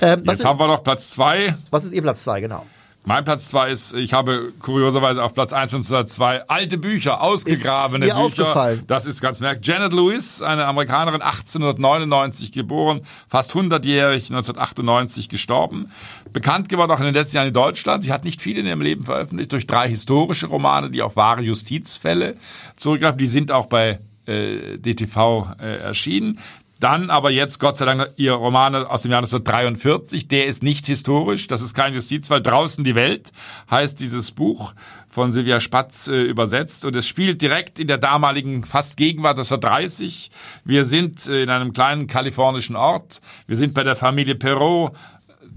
Ähm, Jetzt haben wir noch Platz zwei. Was ist Ihr Platz zwei, genau? Mein Platz zwei ist, ich habe kurioserweise auf Platz eins und zwei alte Bücher, ausgegrabene ist mir Bücher. Aufgefallen. Das ist ganz merkwürdig. Janet Lewis, eine Amerikanerin, 1899 geboren, fast 100-jährig, 1998 gestorben. Bekannt geworden auch in den letzten Jahren in Deutschland. Sie hat nicht viel in ihrem Leben veröffentlicht, durch drei historische Romane, die auf wahre Justizfälle zurückgreifen. Die sind auch bei äh, DTV äh, erschienen. Dann aber jetzt, Gott sei Dank, ihr Roman aus dem Jahr 1943, der ist nicht historisch, das ist kein Justizfall. Draußen die Welt heißt dieses Buch von Sylvia Spatz äh, übersetzt und es spielt direkt in der damaligen fast Gegenwart 1930. Wir sind äh, in einem kleinen kalifornischen Ort. Wir sind bei der Familie Perrault,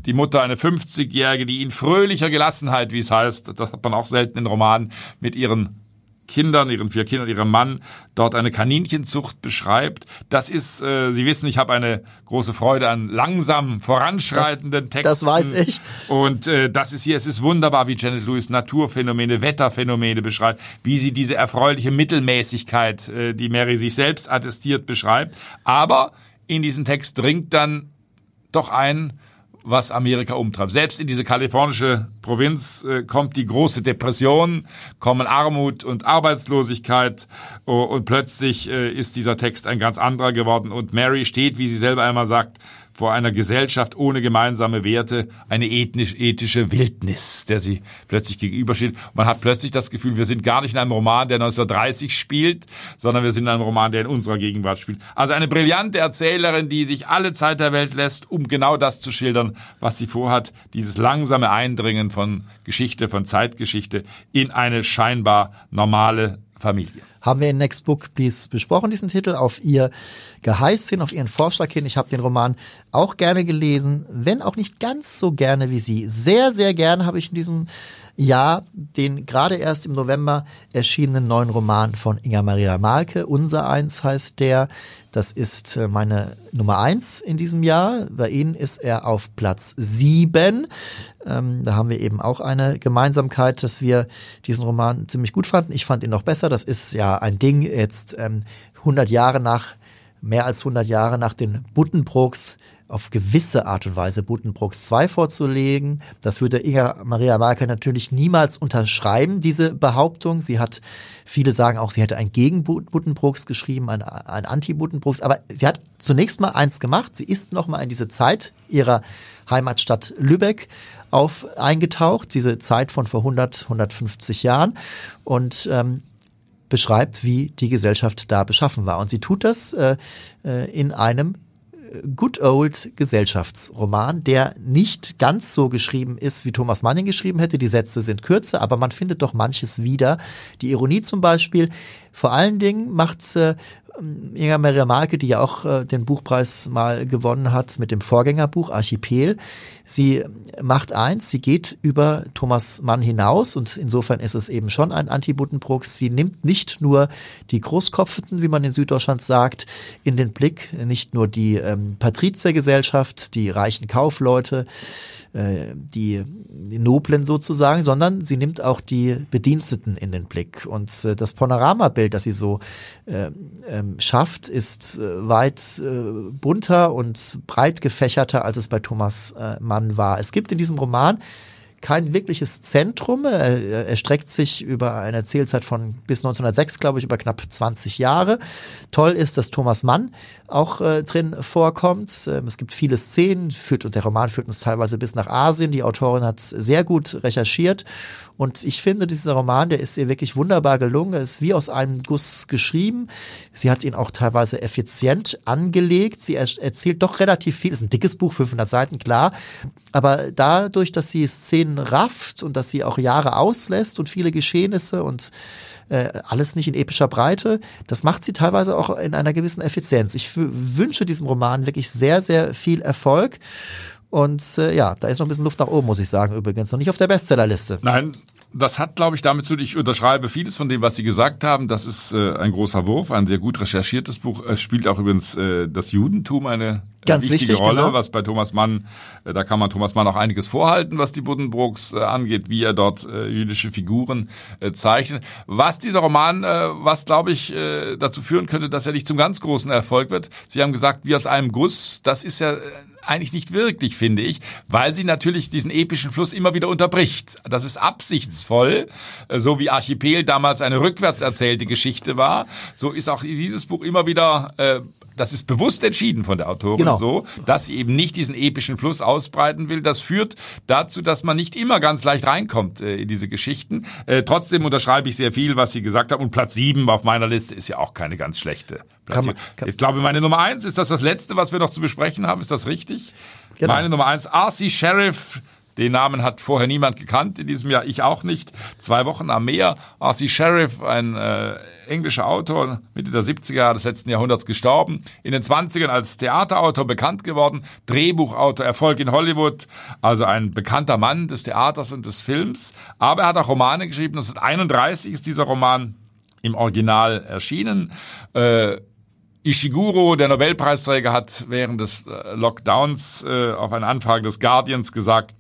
die Mutter eine 50-Jährige, die in fröhlicher Gelassenheit, wie es heißt, das hat man auch selten in Romanen, mit ihren Kindern, ihren vier Kindern, ihrem Mann dort eine Kaninchenzucht beschreibt. Das ist, äh, Sie wissen, ich habe eine große Freude an langsam voranschreitenden das, Texten. Das weiß ich. Und äh, das ist hier, es ist wunderbar, wie Janet Lewis Naturphänomene, Wetterphänomene beschreibt, wie sie diese erfreuliche Mittelmäßigkeit, äh, die Mary sich selbst attestiert, beschreibt. Aber in diesen Text dringt dann doch ein, was Amerika umtreibt. Selbst in diese kalifornische Provinz äh, kommt die große Depression, kommen Armut und Arbeitslosigkeit oh, und plötzlich äh, ist dieser Text ein ganz anderer geworden und Mary steht, wie sie selber einmal sagt, vor einer Gesellschaft ohne gemeinsame Werte, eine ethnisch, ethische Wildnis, der sie plötzlich gegenübersteht. Man hat plötzlich das Gefühl, wir sind gar nicht in einem Roman, der 1930 spielt, sondern wir sind in einem Roman, der in unserer Gegenwart spielt. Also eine brillante Erzählerin, die sich alle Zeit der Welt lässt, um genau das zu schildern, was sie vorhat, dieses langsame Eindringen von Geschichte, von Zeitgeschichte in eine scheinbar normale Familie. Haben wir in Next Book Please besprochen, diesen Titel, auf ihr Geheiß hin, auf ihren Vorschlag hin. Ich habe den Roman auch gerne gelesen, wenn auch nicht ganz so gerne wie Sie. Sehr, sehr gerne habe ich in diesem Jahr den gerade erst im November erschienenen neuen Roman von Inga Maria Malke. Unser Eins heißt der. Das ist äh, meine Nummer eins in diesem Jahr. Bei Ihnen ist er auf Platz sieben. Ähm, da haben wir eben auch eine Gemeinsamkeit, dass wir diesen Roman ziemlich gut fanden. Ich fand ihn noch besser. Das ist ja ein Ding jetzt ähm, 100 Jahre nach, mehr als 100 Jahre nach den Buddenbrooks auf gewisse Art und Weise Buddenbrooks 2 vorzulegen. Das würde Inga Maria Marke natürlich niemals unterschreiben, diese Behauptung. Sie hat, viele sagen auch, sie hätte ein gegen Buddenbrooks geschrieben, ein, ein Anti-Buddenbrooks, aber sie hat zunächst mal eins gemacht. Sie ist nochmal in diese Zeit ihrer Heimatstadt Lübeck auf eingetaucht, diese Zeit von vor 100, 150 Jahren und ähm, beschreibt, wie die Gesellschaft da beschaffen war. Und sie tut das äh, äh in einem Good Old Gesellschaftsroman, der nicht ganz so geschrieben ist, wie Thomas Manning geschrieben hätte. Die Sätze sind kürzer, aber man findet doch manches wieder. Die Ironie zum Beispiel. Vor allen Dingen macht äh, Inga Maria Marke, die ja auch äh, den Buchpreis mal gewonnen hat mit dem Vorgängerbuch Archipel. Sie macht eins, sie geht über Thomas Mann hinaus und insofern ist es eben schon ein Anti-Buddenbrooks. Sie nimmt nicht nur die Großkopfeten, wie man in Süddeutschland sagt, in den Blick, nicht nur die ähm, Patriziergesellschaft, die reichen Kaufleute, äh, die, die Noblen sozusagen, sondern sie nimmt auch die Bediensteten in den Blick. Und äh, das Panoramabild, das sie so äh, ähm, schafft, ist äh, weit äh, bunter und breit gefächerter, als es bei Thomas äh, Mann war. Es gibt in diesem Roman kein wirkliches Zentrum. Er, er streckt sich über eine Erzählzeit von bis 1906, glaube ich, über knapp 20 Jahre. Toll ist, dass Thomas Mann auch äh, drin vorkommt. Ähm, es gibt viele Szenen, führt, und der Roman führt uns teilweise bis nach Asien. Die Autorin hat sehr gut recherchiert. Und ich finde, dieser Roman, der ist ihr wirklich wunderbar gelungen. Er ist wie aus einem Guss geschrieben. Sie hat ihn auch teilweise effizient angelegt. Sie er erzählt doch relativ viel. Es ist ein dickes Buch, 500 Seiten, klar. Aber dadurch, dass sie Szenen rafft und dass sie auch Jahre auslässt und viele Geschehnisse und äh, alles nicht in epischer Breite. Das macht sie teilweise auch in einer gewissen Effizienz. Ich wünsche diesem Roman wirklich sehr, sehr viel Erfolg. Und äh, ja, da ist noch ein bisschen Luft nach oben, muss ich sagen, übrigens. Noch nicht auf der Bestsellerliste. Nein, das hat, glaube ich, damit zu, ich unterschreibe vieles von dem, was Sie gesagt haben. Das ist äh, ein großer Wurf, ein sehr gut recherchiertes Buch. Es spielt auch übrigens äh, das Judentum eine Ganz wichtige wichtig, Rolle, genau. was bei Thomas Mann, äh, da kann man Thomas Mann auch einiges vorhalten, was die Buddenbrooks äh, angeht, wie er dort äh, jüdische Figuren äh, zeichnet. Was dieser Roman, äh, was glaube ich äh, dazu führen könnte, dass er nicht zum ganz großen Erfolg wird. Sie haben gesagt, wie aus einem Guss, das ist ja äh, eigentlich nicht wirklich, finde ich, weil sie natürlich diesen epischen Fluss immer wieder unterbricht. Das ist absichtsvoll, äh, so wie Archipel damals eine rückwärts erzählte Geschichte war. So ist auch dieses Buch immer wieder äh, das ist bewusst entschieden von der Autorin Genau. so, dass sie eben nicht diesen epischen Fluss ausbreiten will. Das führt dazu, dass man nicht immer ganz leicht reinkommt äh, in diese Geschichten. Äh, trotzdem unterschreibe ich sehr viel, was Sie gesagt haben. Und Platz sieben auf meiner Liste ist ja auch keine ganz schlechte. Platz Kann man- kann- ich glaube, meine Nummer eins ist das das letzte, was wir noch zu besprechen haben. Ist das richtig? Genau. Meine Nummer eins, R.C. Sheriff. Den Namen hat vorher niemand gekannt, in diesem Jahr ich auch nicht. Zwei Wochen am Meer. R.C. Sheriff, ein äh, englischer Autor, Mitte der 70er Jahre des letzten Jahrhunderts gestorben. In den 20ern als Theaterautor bekannt geworden. Drehbuchautor, Erfolg in Hollywood. Also ein bekannter Mann des Theaters und des Films. Aber er hat auch Romane geschrieben. 1931 ist dieser Roman im Original erschienen. Äh, Ishiguro, der Nobelpreisträger, hat während des äh, Lockdowns äh, auf eine Anfrage des Guardians gesagt,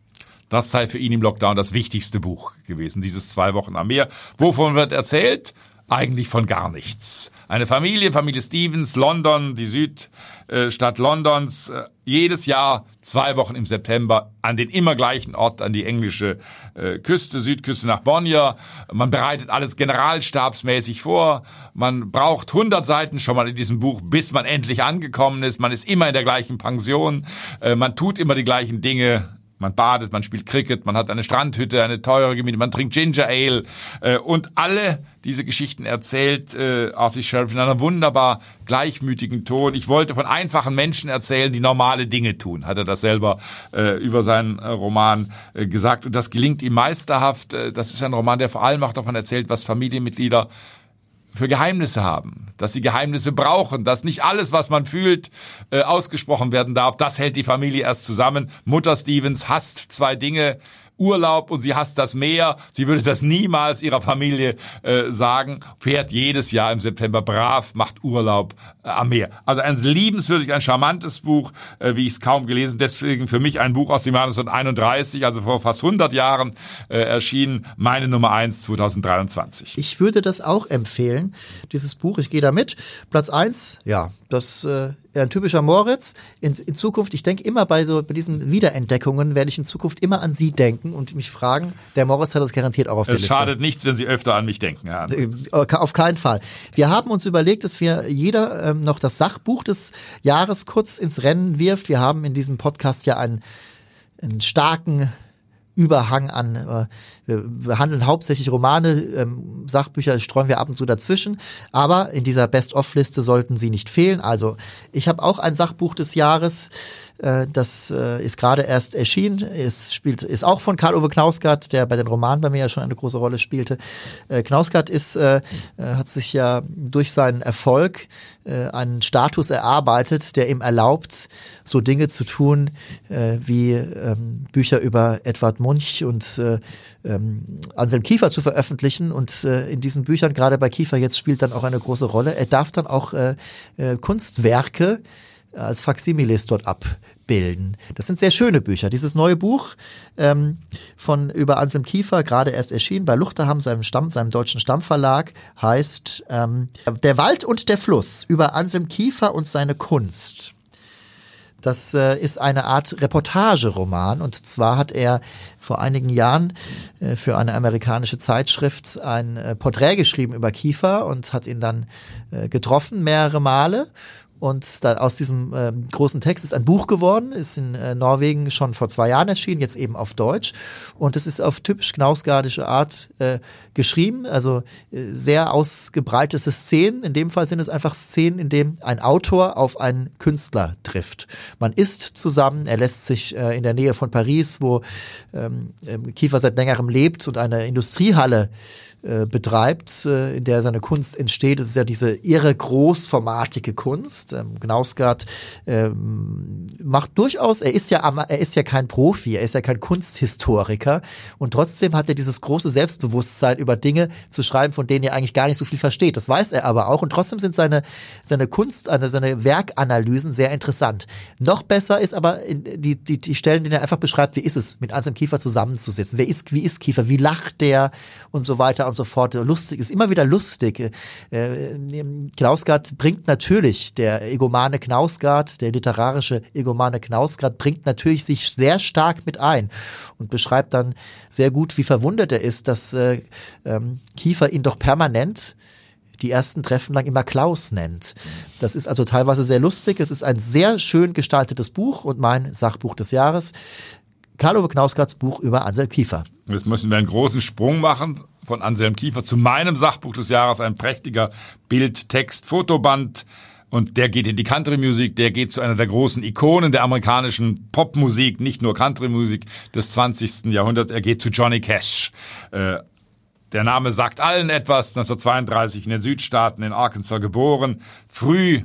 das sei für ihn im Lockdown das wichtigste Buch gewesen, dieses zwei Wochen am Meer. Wovon wird erzählt? Eigentlich von gar nichts. Eine Familie, Familie Stevens, London, die Südstadt Londons, äh, jedes Jahr zwei Wochen im September an den immer gleichen Ort, an die englische äh, Küste, Südküste nach Bonnier. Man bereitet alles generalstabsmäßig vor. Man braucht 100 Seiten schon mal in diesem Buch, bis man endlich angekommen ist. Man ist immer in der gleichen Pension. Äh, man tut immer die gleichen Dinge. Man badet, man spielt Cricket, man hat eine Strandhütte, eine teure Gemiete, man trinkt Ginger Ale äh, und alle diese Geschichten erzählt äh, Arthur Sheriff in einer wunderbar gleichmütigen Ton. Ich wollte von einfachen Menschen erzählen, die normale Dinge tun, hat er das selber äh, über seinen äh, Roman äh, gesagt und das gelingt ihm meisterhaft. Äh, das ist ein Roman, der vor allem auch davon erzählt, was Familienmitglieder für Geheimnisse haben, dass sie Geheimnisse brauchen, dass nicht alles, was man fühlt, äh, ausgesprochen werden darf. Das hält die Familie erst zusammen. Mutter Stevens hasst zwei Dinge. Urlaub und sie hasst das Meer. Sie würde das niemals ihrer Familie äh, sagen. Fährt jedes Jahr im September brav, macht Urlaub äh, am Meer. Also ein liebenswürdig, ein charmantes Buch, äh, wie ich es kaum gelesen. Deswegen für mich ein Buch aus dem Jahr 1931, also vor fast 100 Jahren äh, erschienen. Meine Nummer eins 2023. Ich würde das auch empfehlen, dieses Buch. Ich gehe da mit. Platz eins, ja, das äh, ein typischer Moritz. In, in Zukunft, ich denke immer bei so bei diesen Wiederentdeckungen werde ich in Zukunft immer an Sie denken und mich fragen. Der Moritz hat das garantiert auch auf der Es Liste. schadet nichts, wenn Sie öfter an mich denken. Ja. Äh, Auf keinen Fall. Wir haben uns überlegt, dass wir jeder ähm, noch das Sachbuch des Jahres kurz ins Rennen wirft. Wir haben in diesem Podcast ja einen, einen starken Überhang an, äh, wir behandeln hauptsächlich Romane, ähm, Sachbücher streuen wir ab und zu dazwischen, aber in dieser Best-of-Liste sollten sie nicht fehlen. Also ich habe auch ein Sachbuch des Jahres, äh, das äh, ist gerade erst erschienen, es spielt, ist auch von Karl-Uwe Knausgard, der bei den Romanen bei mir ja schon eine große Rolle spielte. Äh, Knausgard ist, äh, äh, hat sich ja durch seinen Erfolg äh, einen Status erarbeitet, der ihm erlaubt, so Dinge zu tun, äh, wie ähm, Bücher über Edward Munch und äh, ähm, Anselm Kiefer zu veröffentlichen. Und äh, in diesen Büchern, gerade bei Kiefer jetzt, spielt dann auch eine große Rolle. Er darf dann auch äh, äh, Kunstwerke als Faximiles dort abbilden. Das sind sehr schöne Bücher. Dieses neue Buch ähm, von über Anselm Kiefer, gerade erst erschienen bei Luchterham, seinem Stamm, seinem deutschen Stammverlag, heißt ähm, Der Wald und der Fluss über Anselm Kiefer und seine Kunst. Das äh, ist eine Art Reportageroman und zwar hat er vor einigen Jahren äh, für eine amerikanische Zeitschrift ein äh, Porträt geschrieben über Kiefer und hat ihn dann äh, getroffen mehrere Male und da, aus diesem äh, großen Text ist ein Buch geworden, ist in äh, Norwegen schon vor zwei Jahren erschienen, jetzt eben auf Deutsch. Und es ist auf typisch knausgardische Art äh, geschrieben, also äh, sehr ausgebreitete Szenen. In dem Fall sind es einfach Szenen, in denen ein Autor auf einen Künstler trifft. Man isst zusammen, er lässt sich äh, in der Nähe von Paris, wo ähm, ähm, Kiefer seit längerem lebt und eine Industriehalle äh, betreibt, äh, in der seine Kunst entsteht. Es ist ja diese irre großformatige Kunst. Ähm, Knausgard ähm, macht durchaus, er ist ja er ist ja kein Profi, er ist ja kein Kunsthistoriker und trotzdem hat er dieses große Selbstbewusstsein über Dinge zu schreiben, von denen er eigentlich gar nicht so viel versteht. Das weiß er aber auch und trotzdem sind seine seine Kunst, also seine Werkanalysen sehr interessant. Noch besser ist aber die die die Stellen, denen er einfach beschreibt, wie ist es mit Anselm Kiefer zusammenzusitzen, wer ist wie ist Kiefer, wie lacht der und so weiter und so fort. Lustig ist immer wieder lustig. Äh, Knausgard bringt natürlich der Egomane Knausgard, der literarische Egomane Knausgard bringt natürlich sich sehr stark mit ein und beschreibt dann sehr gut, wie verwundert er ist, dass äh, ähm, Kiefer ihn doch permanent die ersten Treffen lang immer Klaus nennt. Das ist also teilweise sehr lustig. Es ist ein sehr schön gestaltetes Buch und mein Sachbuch des Jahres. Karl-Uwe Knausgards Buch über Anselm Kiefer. Jetzt müssen wir einen großen Sprung machen von Anselm Kiefer zu meinem Sachbuch des Jahres. Ein prächtiger Bild, Text, Fotoband. Und der geht in die Country-Musik, der geht zu einer der großen Ikonen der amerikanischen Popmusik, nicht nur Country-Musik des 20. Jahrhunderts. Er geht zu Johnny Cash. Äh, der Name sagt allen etwas. 1932 in den Südstaaten in Arkansas geboren. Früh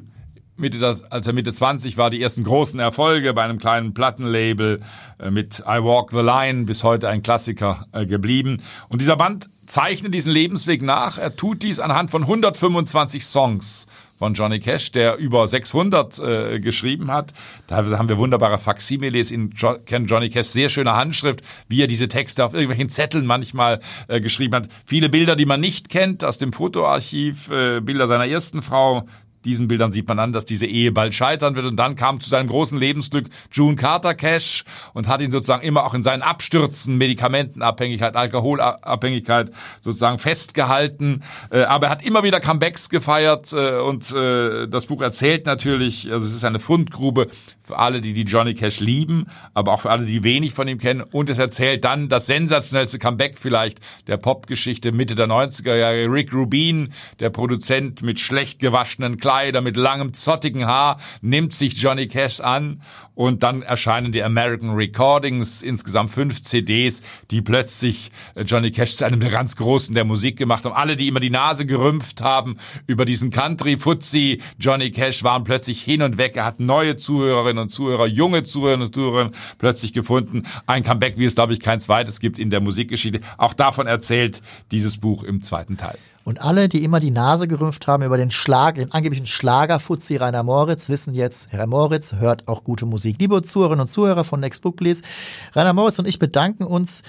Mitte, als er Mitte 20 war, die ersten großen Erfolge bei einem kleinen Plattenlabel äh, mit I Walk the Line, bis heute ein Klassiker äh, geblieben. Und dieser Band zeichnet diesen Lebensweg nach. Er tut dies anhand von 125 Songs von Johnny Cash, der über 600 äh, geschrieben hat. Da haben wir wunderbare Faximiles in jo Ken Johnny Cash sehr schöne Handschrift, wie er diese Texte auf irgendwelchen Zetteln manchmal äh, geschrieben hat. Viele Bilder, die man nicht kennt aus dem Fotoarchiv, äh, Bilder seiner ersten Frau, diesen Bildern sieht man an, dass diese Ehe bald scheitern wird. Und dann kam zu seinem großen Lebensglück June Carter Cash und hat ihn sozusagen immer auch in seinen Abstürzen, Medikamentenabhängigkeit, Alkoholabhängigkeit sozusagen festgehalten. Äh, aber er hat immer wieder Comebacks gefeiert äh, und äh, das Buch erzählt natürlich, also es ist eine Fundgrube für alle, die die Johnny Cash lieben, aber auch für alle, die wenig von ihm kennen. Und es erzählt dann das sensationellste Comeback vielleicht der Popgeschichte Mitte der 90er Jahre. Rick Rubin, der Produzent mit schlecht gewaschenen Kleider mit langem, zottigen Haar, nimmt sich Johnny Cash an und dann erscheinen die American Recordings, insgesamt fünf CDs, die plötzlich äh, Johnny Cash zu einem der ganz Großen der Musik gemacht haben. Alle, die immer die Nase gerümpft haben über diesen Country-Fuzzi Johnny Cash, waren plötzlich hin und weg. Er hat neue Zuhörerinnen und Zuhörer, junge Zuhörerinnen und Zuhörer plötzlich gefunden. Ein Comeback, wie es, glaube ich, kein zweites gibt in der Musikgeschichte. Auch davon erzählt dieses Buch im zweiten Teil. Und alle, die immer die Nase gerümpft haben über den Schlag, den angeblichen Schlagerfuzzi Rainer Moritz, wissen jetzt, Herr Moritz hört auch gute Musik. Liebe Zuhörerinnen und Zuhörer von Next Book Please, Rainer Moritz und ich bedanken uns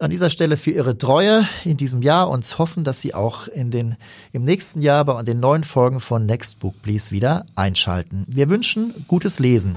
an dieser Stelle für Ihre Treue in diesem Jahr und hoffen, dass Sie auch in den, im nächsten Jahr bei den neuen Folgen von Next Book Please wieder einschalten. Wir wünschen gutes Lesen.